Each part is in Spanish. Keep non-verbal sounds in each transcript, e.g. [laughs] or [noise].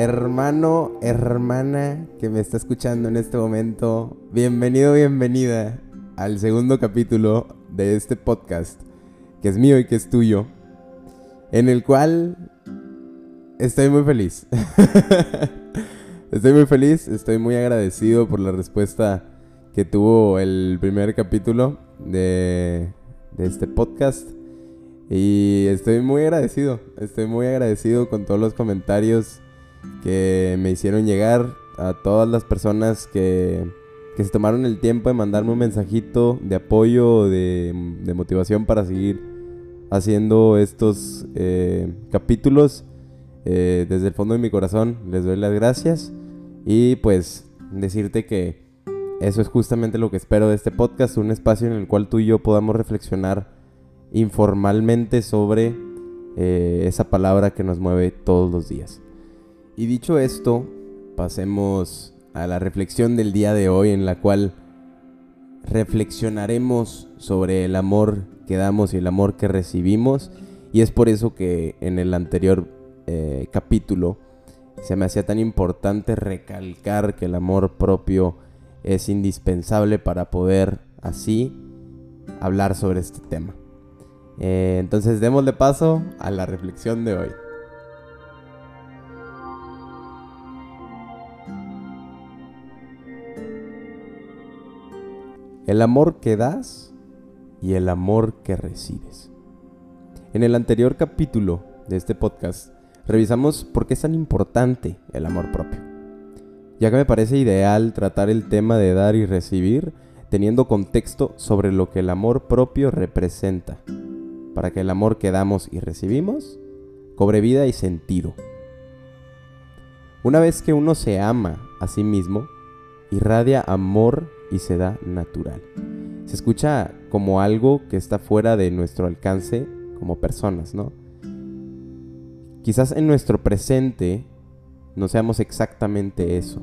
Hermano, hermana que me está escuchando en este momento, bienvenido, bienvenida al segundo capítulo de este podcast, que es mío y que es tuyo, en el cual estoy muy feliz. [laughs] estoy muy feliz, estoy muy agradecido por la respuesta que tuvo el primer capítulo de, este podcast. Y estoy muy agradecido, estoy muy agradecido con todos los comentarios que me hicieron llegar, a todas las personas que, que se tomaron el tiempo de mandarme un mensajito de apoyo, de, motivación para seguir haciendo estos eh, capítulos. Eh, desde el fondo de mi corazón les doy las gracias y pues decirte que eso es justamente lo que espero de este podcast, un espacio en el cual tú y yo podamos reflexionar informalmente sobre eh, esa palabra que nos mueve todos los días. Y dicho esto, pasemos a la reflexión del día de hoy en la cual reflexionaremos sobre el amor que damos y el amor que recibimos. Y es por eso que en el anterior eh, capítulo se me hacía tan importante recalcar que el amor propio es indispensable para poder así hablar sobre este tema. Eh, entonces démosle paso a la reflexión de hoy. El amor que das y el amor que recibes. En el anterior capítulo de este podcast revisamos por qué es tan importante el amor propio. Ya que me parece ideal tratar el tema de dar y recibir teniendo contexto sobre lo que el amor propio representa, para que el amor que damos y recibimos cobre vida y sentido. Una vez que uno se ama a sí mismo, irradia amor y se da natural. Se escucha como algo que está fuera de nuestro alcance como personas, ¿no? Quizás en nuestro presente no seamos exactamente eso,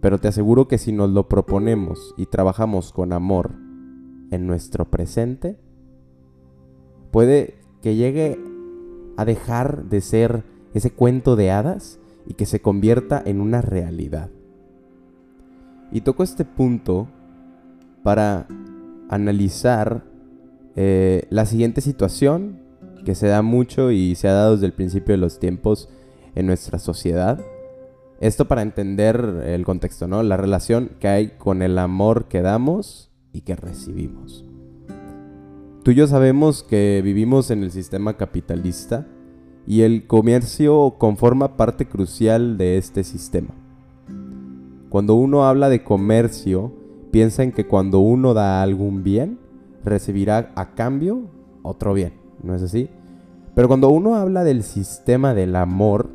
pero te aseguro que si nos lo proponemos y trabajamos con amor en nuestro presente, puede que llegue a dejar de ser ese cuento de hadas y que se convierta en una realidad. Y toco este punto para analizar eh, la siguiente situación que se da mucho y se ha dado desde el principio de los tiempos en nuestra sociedad. Esto para entender el contexto, ¿no? La relación que hay con el amor que damos y que recibimos. Tú y yo sabemos que vivimos en el sistema capitalista y el comercio conforma parte crucial de este sistema. Cuando uno habla de comercio, piensa en que cuando uno da algún bien, recibirá a cambio otro bien, ¿no es así? Pero cuando uno habla del sistema del amor,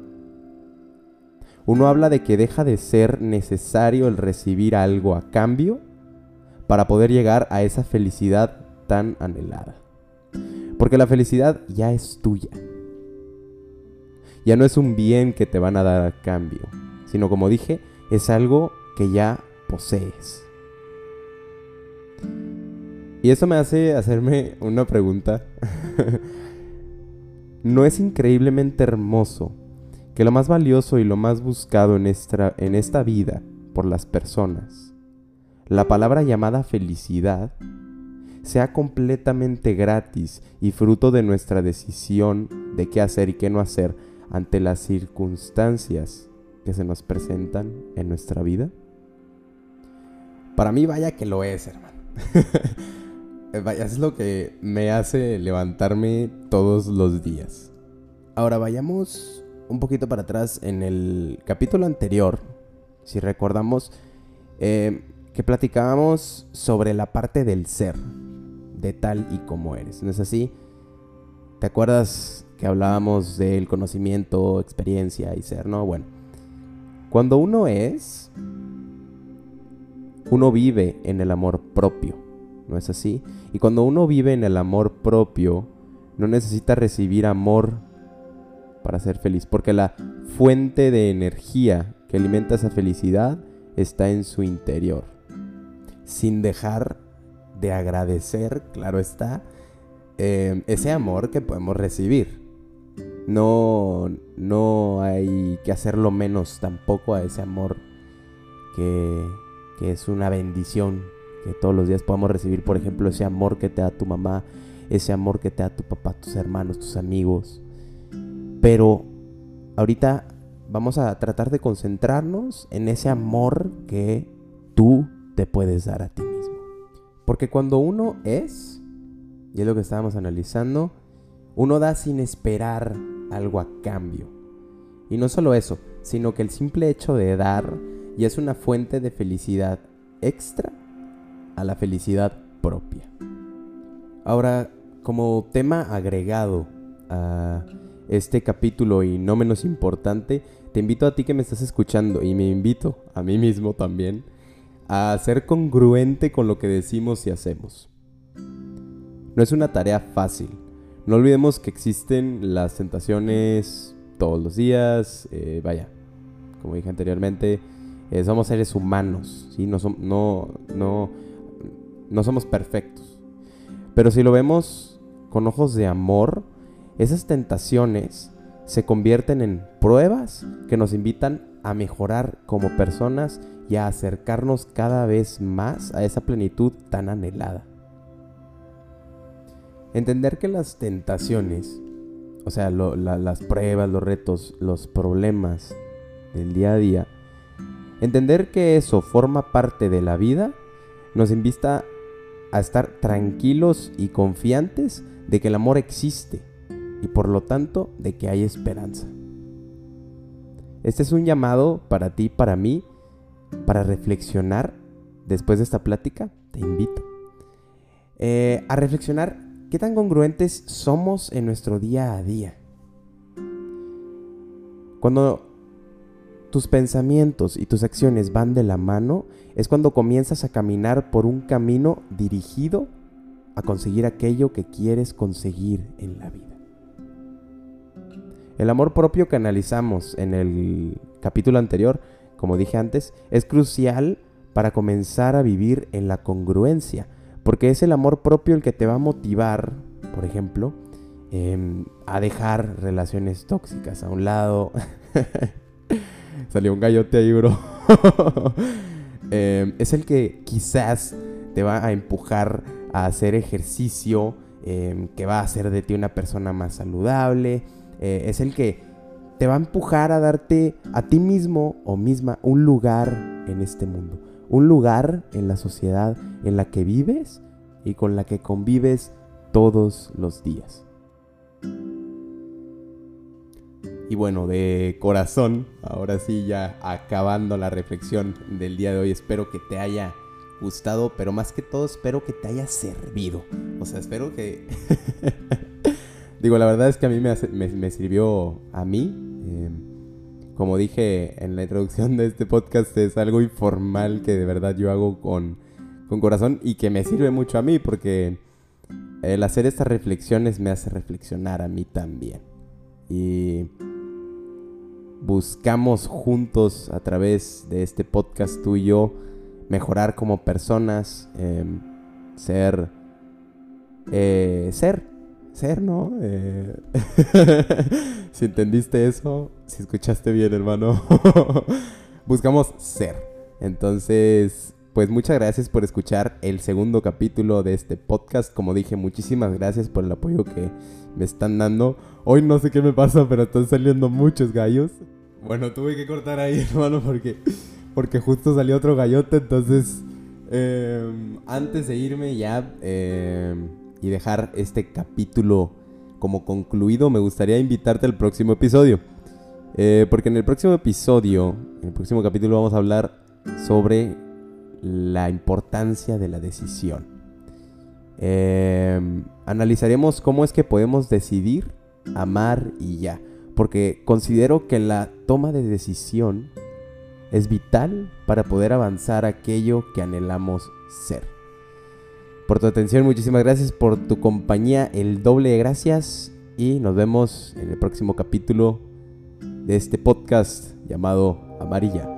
uno habla de que deja de ser necesario el recibir algo a cambio para poder llegar a esa felicidad tan anhelada. Porque la felicidad ya es tuya. Ya no es un bien que te van a dar a cambio, sino como dije, es algo que ya posees. Y eso me hace hacerme una pregunta. [laughs] ¿No es increíblemente hermoso que lo más valioso y lo más buscado en esta, en esta vida por las personas, la palabra llamada felicidad, sea completamente gratis y fruto de nuestra decisión de qué hacer y qué no hacer ante las circunstancias que se nos presentan en nuestra vida? Para mí vaya que lo es, hermano. [laughs] vaya, es lo que me hace levantarme todos los días. Ahora vayamos un poquito para atrás en el capítulo anterior, si recordamos, eh, que platicábamos sobre la parte del ser, de tal y como eres. ¿No es así? ¿Te acuerdas que hablábamos del conocimiento, experiencia y ser, no? Bueno, cuando uno es, uno vive en el amor propio, ¿no es así? Y cuando uno vive en el amor propio, no necesita recibir amor para ser feliz, porque la fuente de energía que alimenta esa felicidad está en su interior, sin dejar de agradecer, claro está, eh, ese amor que podemos recibir. No, no hay que hacerlo menos tampoco a ese amor que, que es una bendición que todos los días podamos recibir, por ejemplo, ese amor que te da tu mamá, ese amor que te da tu papá, tus hermanos, tus amigos. Pero ahorita vamos a tratar de concentrarnos en ese amor que tú te puedes dar a ti mismo. Porque cuando uno es, y es lo que estábamos analizando, uno da sin esperar algo a cambio. Y no solo eso, sino que el simple hecho de dar ya es una fuente de felicidad extra a la felicidad propia. Ahora, como tema agregado a este capítulo y no menos importante, te invito a ti que me estás escuchando y me invito a mí mismo también a ser congruente con lo que decimos y hacemos. No es una tarea fácil. No olvidemos que existen las tentaciones todos los días. Eh, vaya, como dije anteriormente, eh, somos seres humanos, ¿sí? no, somos perfectos. Pero si lo vemos con ojos de amor, esas tentaciones se convierten en pruebas que nos invitan a mejorar como personas y a acercarnos cada vez más a esa plenitud tan anhelada. Entender que las tentaciones, o sea, las pruebas, los retos, los problemas del día a día, entender que eso forma parte de la vida, nos invita a estar tranquilos y confiantes de que el amor existe y por lo tanto de que hay esperanza. Este es un llamado para ti, para mí, para reflexionar después de esta plática. Te invito eh, a reflexionar qué tan congruentes somos en nuestro día a día. Cuando tus pensamientos y tus acciones van de la mano, es cuando comienzas a caminar por un camino dirigido a conseguir aquello que quieres conseguir en la vida. El amor propio que analizamos en el capítulo anterior, como dije antes, es crucial para comenzar a vivir en la congruencia, porque es el amor propio el que te va a motivar, por ejemplo, em, a dejar relaciones tóxicas a un lado. [laughs] Salió un gallote ahí, bro. [laughs] Em, es el que quizás te va a empujar a hacer ejercicio, em, que va a hacer de ti una persona más saludable, eh, es el que te va a empujar a darte a ti mismo o misma un lugar en este mundo, un lugar en la sociedad en la que vives y con la que convives todos los días. Y bueno, de corazón, ahora sí ya acabando la reflexión del día de hoy, espero que te haya gustado, pero más que todo espero que te haya servido. O sea, espero que... [laughs] Digo, la verdad es que a mí me, sirvió a mí. Em, como dije en la introducción de este podcast, es algo informal que de verdad yo hago con, con corazón y que me sirve mucho a mí porque el hacer estas reflexiones me hace reflexionar a mí también. Y buscamos juntos a través de este podcast tú y yo mejorar como personas, em, ser, eh, ser ser, ¿no? Eh, [laughs] si entendiste eso, si escuchaste bien, hermano, [laughs] buscamos ser. Entonces, pues muchas gracias por escuchar el segundo capítulo de este podcast. Como dije, muchísimas gracias por el apoyo que me están dando. Hoy no sé qué me pasa, pero están saliendo muchos gallos. Bueno, tuve que cortar ahí, [laughs] hermano, porque, porque justo salió otro gallote. Entonces, em, antes de irme ya... Eh, y dejar este capítulo como concluido, me gustaría invitarte al próximo episodio. Eh, porque en el próximo episodio, en el próximo capítulo vamos a hablar sobre la importancia de la decisión. Em, analizaremos cómo es que podemos decidir, amar y ya. Porque considero que la toma de decisión es vital para poder avanzar aquello que anhelamos ser por tu atención, muchísimas gracias por tu compañía, el doble de gracias y nos vemos en el próximo capítulo de este podcast llamado Amarilla.